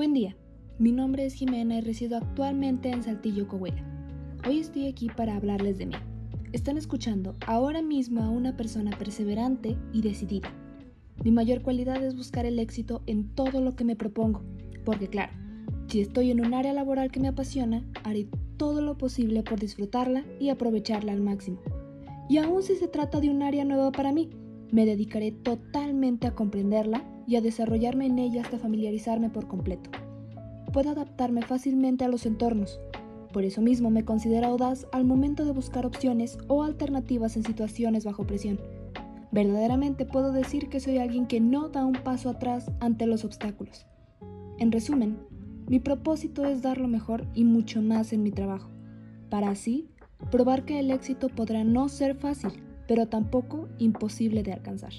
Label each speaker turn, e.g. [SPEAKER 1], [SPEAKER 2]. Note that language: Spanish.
[SPEAKER 1] Buen día, mi nombre es Jimena y resido actualmente en Saltillo, Coahuila. Hoy estoy aquí para hablarles de mí. Están escuchando ahora mismo a una persona perseverante y decidida. Mi mayor cualidad es buscar el éxito en todo lo que me propongo, porque claro, si estoy en un área laboral que me apasiona, haré todo lo posible por disfrutarla y aprovecharla al máximo. Y aun si se trata de un área nueva para mí, me dedicaré totalmente a comprenderla y a desarrollarme en ella hasta familiarizarme por completo. Puedo adaptarme fácilmente a los entornos, por eso mismo me considero audaz al momento de buscar opciones o alternativas en situaciones bajo presión. Verdaderamente puedo decir que soy alguien que no da un paso atrás ante los obstáculos. En resumen, mi propósito es dar lo mejor y mucho más en mi trabajo, para así probar que el éxito podrá no ser fácil, pero tampoco imposible de alcanzar.